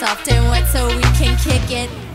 soft and wet so we can kick it.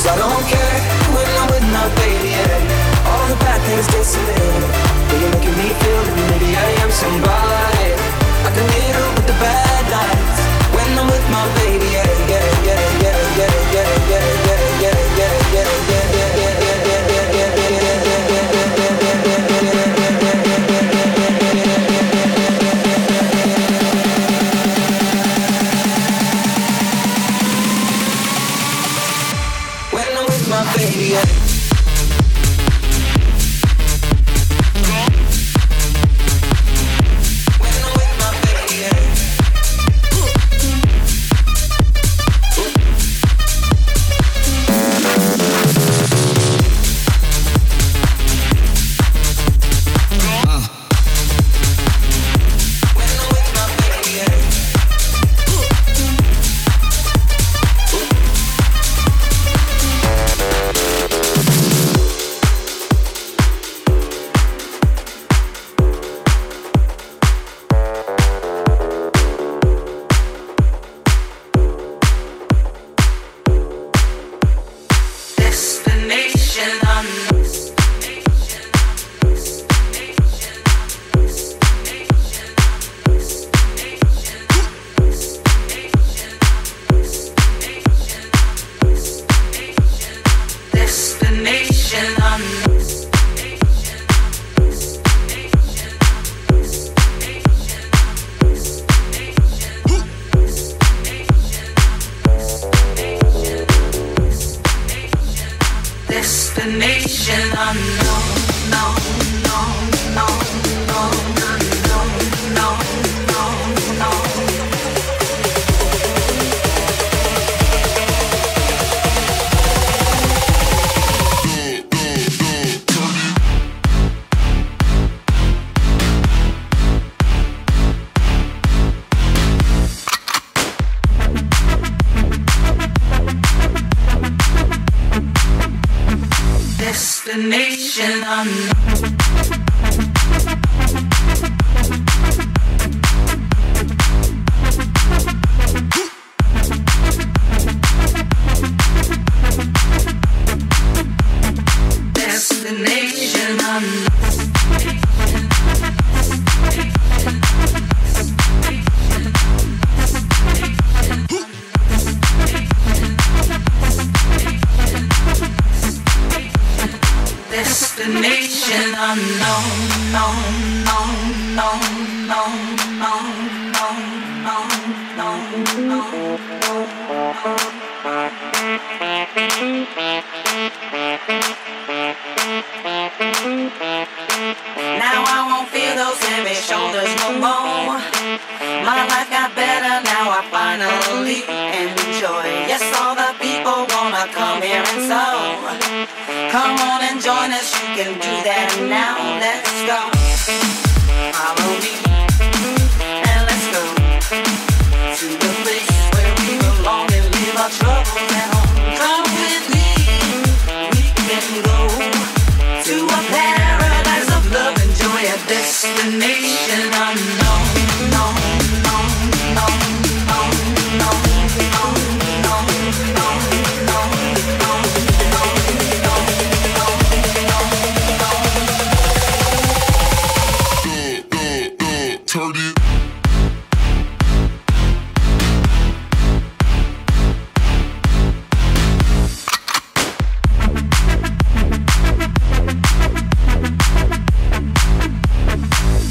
Cause I don't care when I'm with my baby. Yeah. All the bad things disappear. But you're making me feel that maybe I am somebody. I can hit her with the bad nights when I'm with my baby. Yeah, yeah, yeah, yeah, yeah.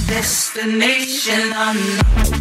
Destination unknown.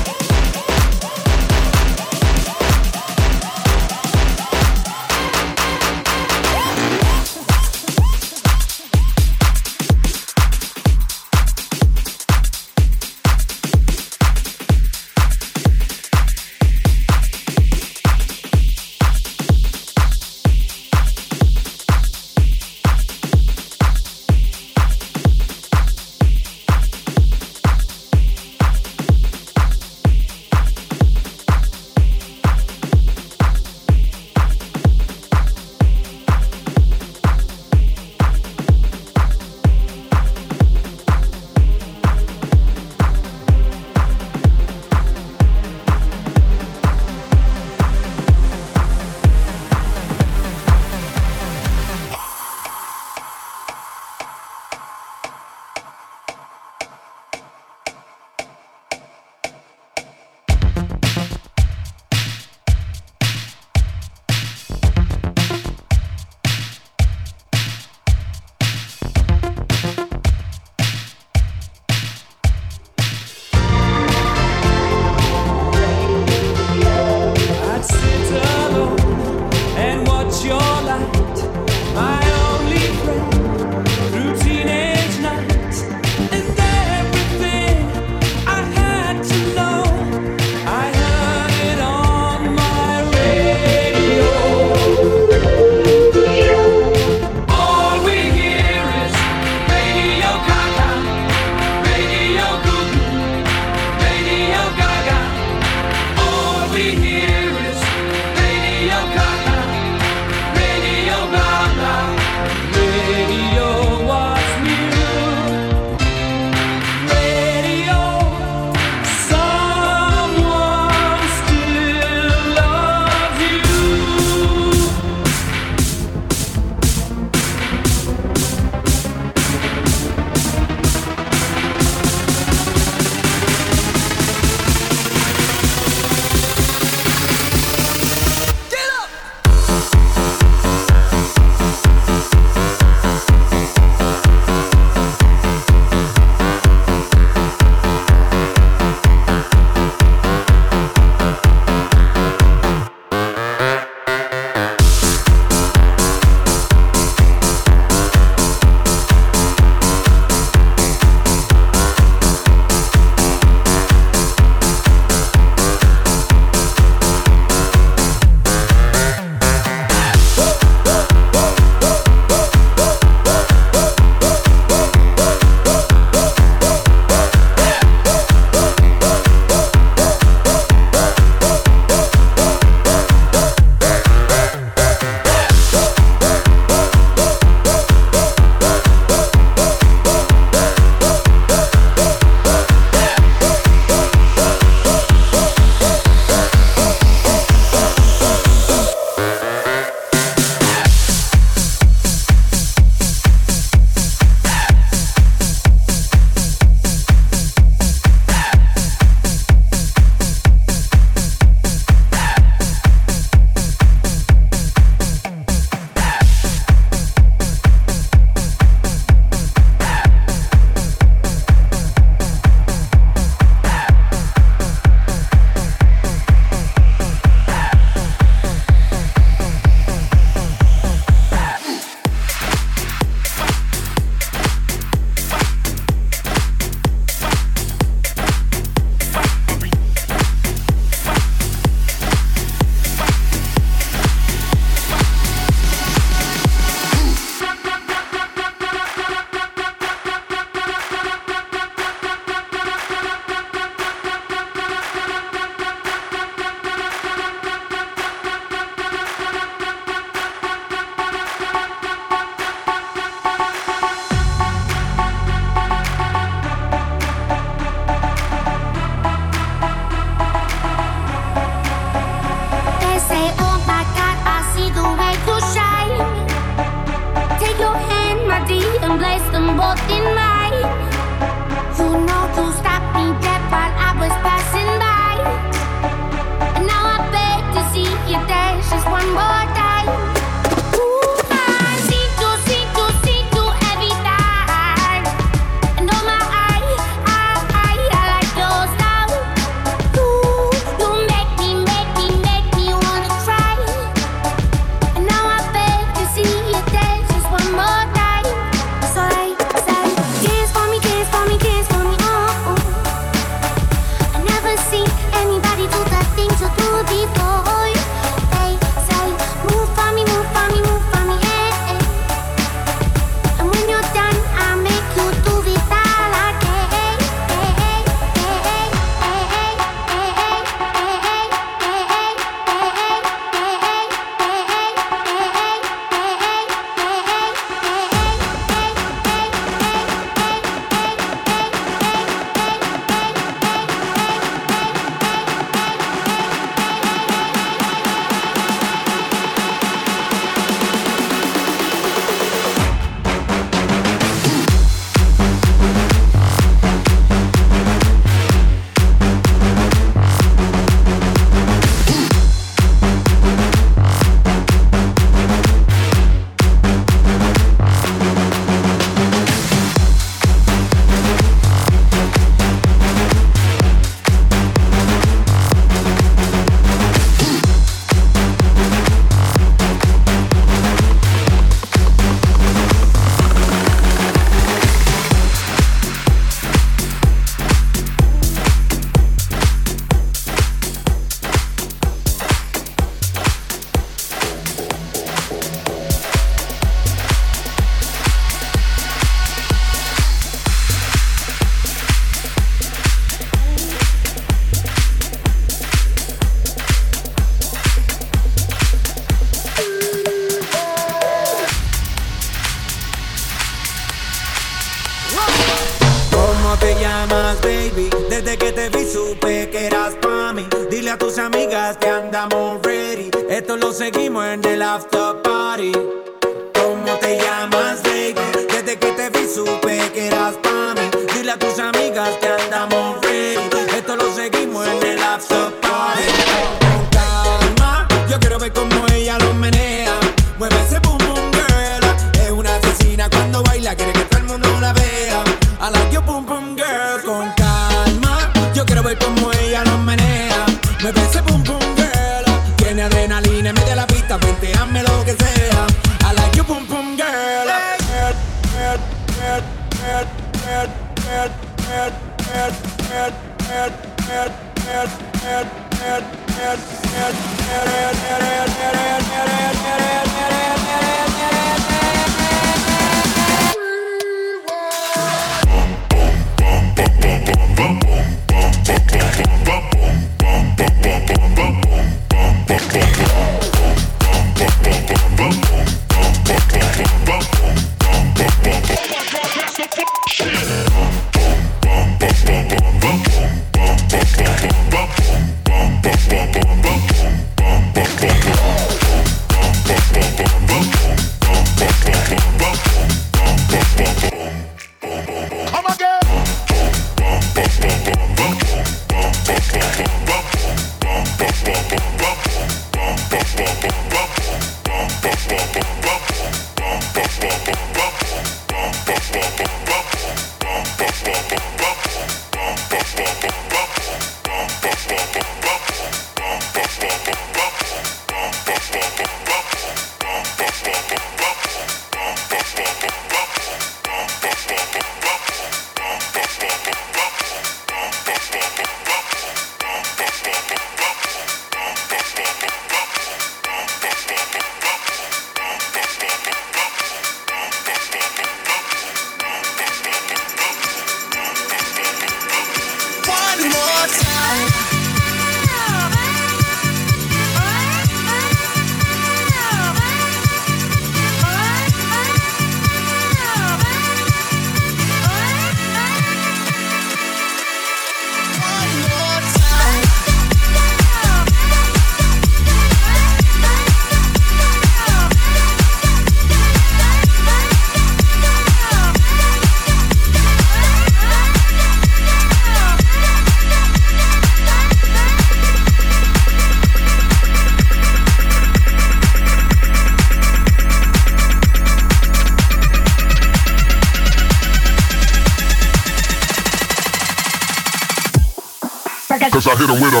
Cause I hit him with a.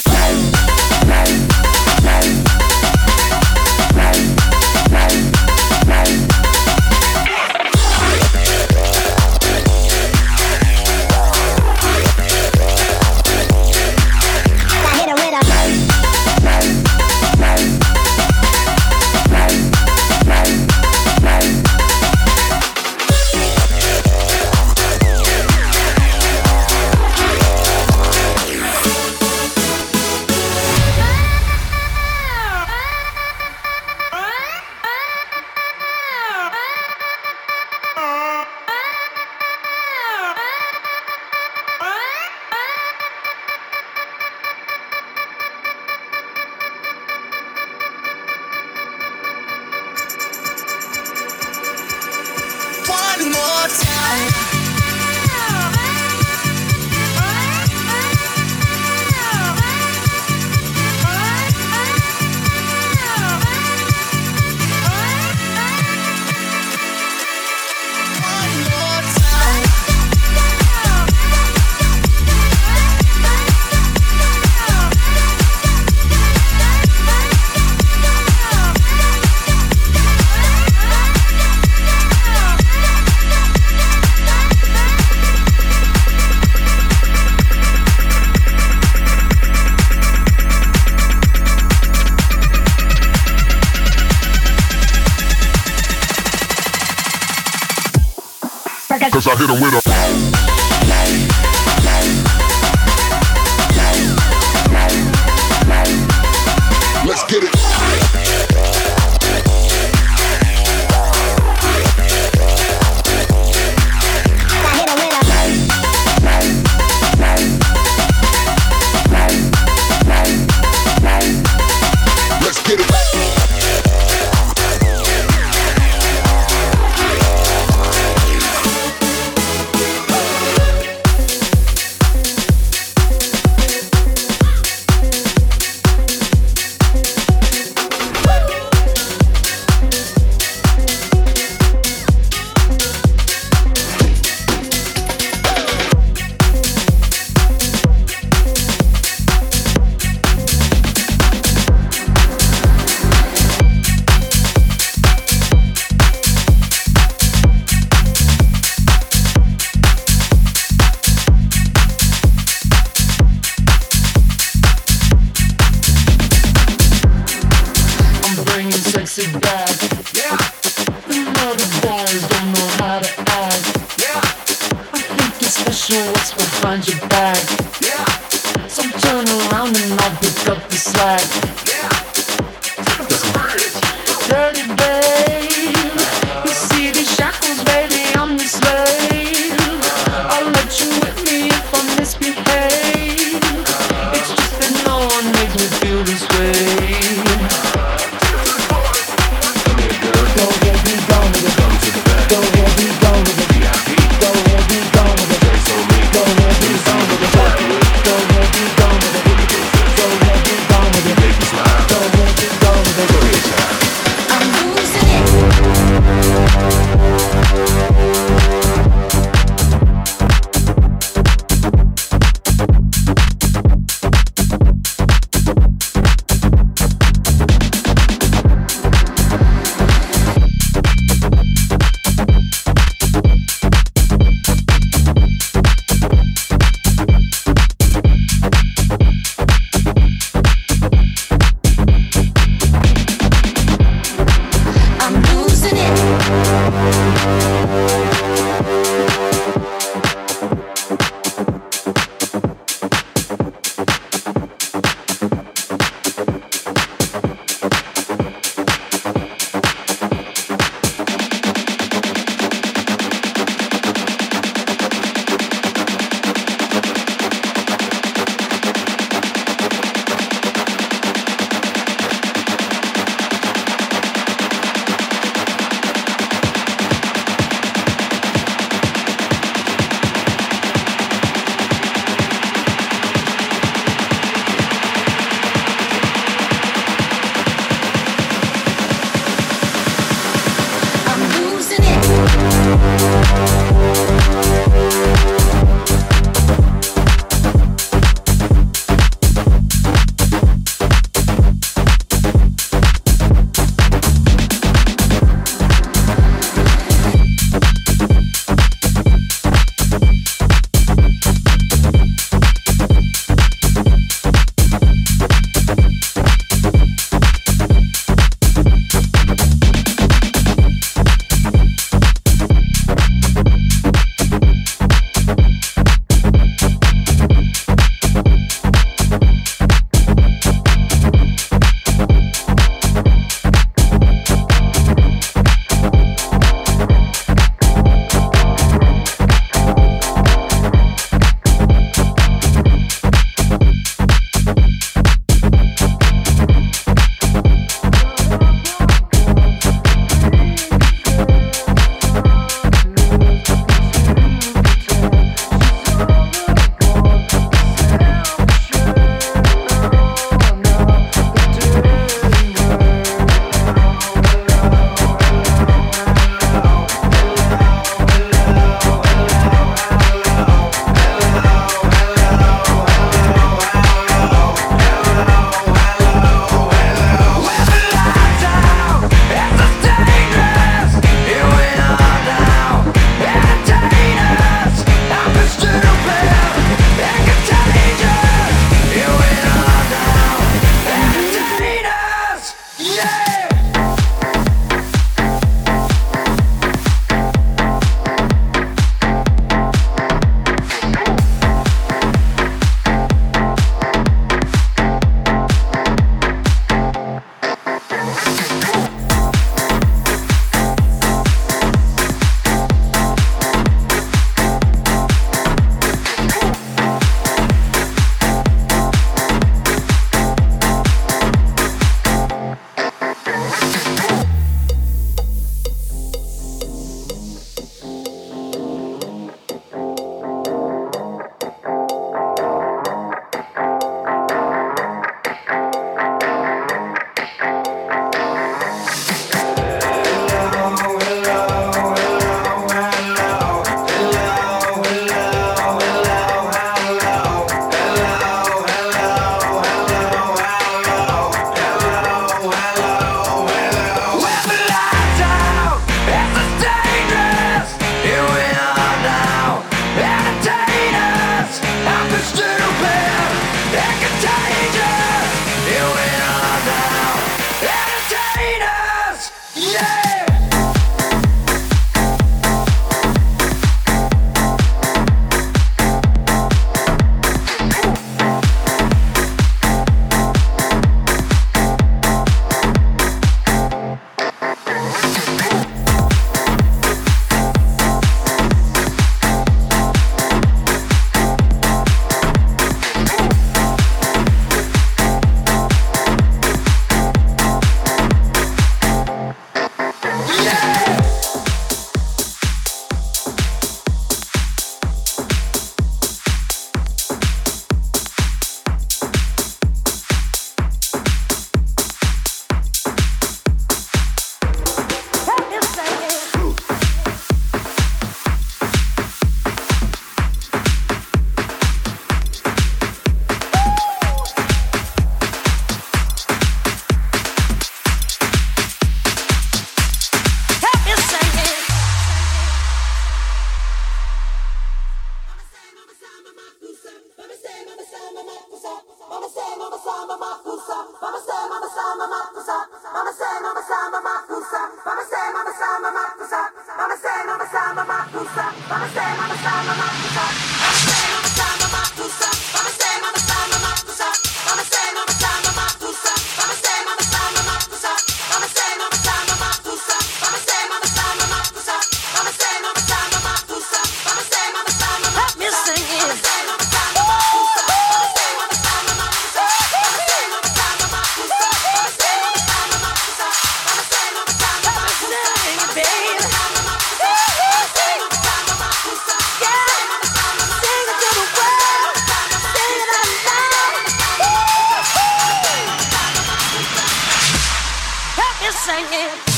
I am.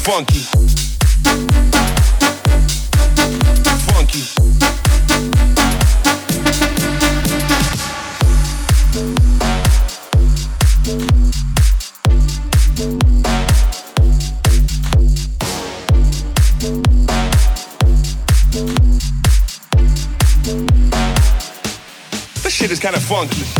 funky. Funky. This shit is kind of funky.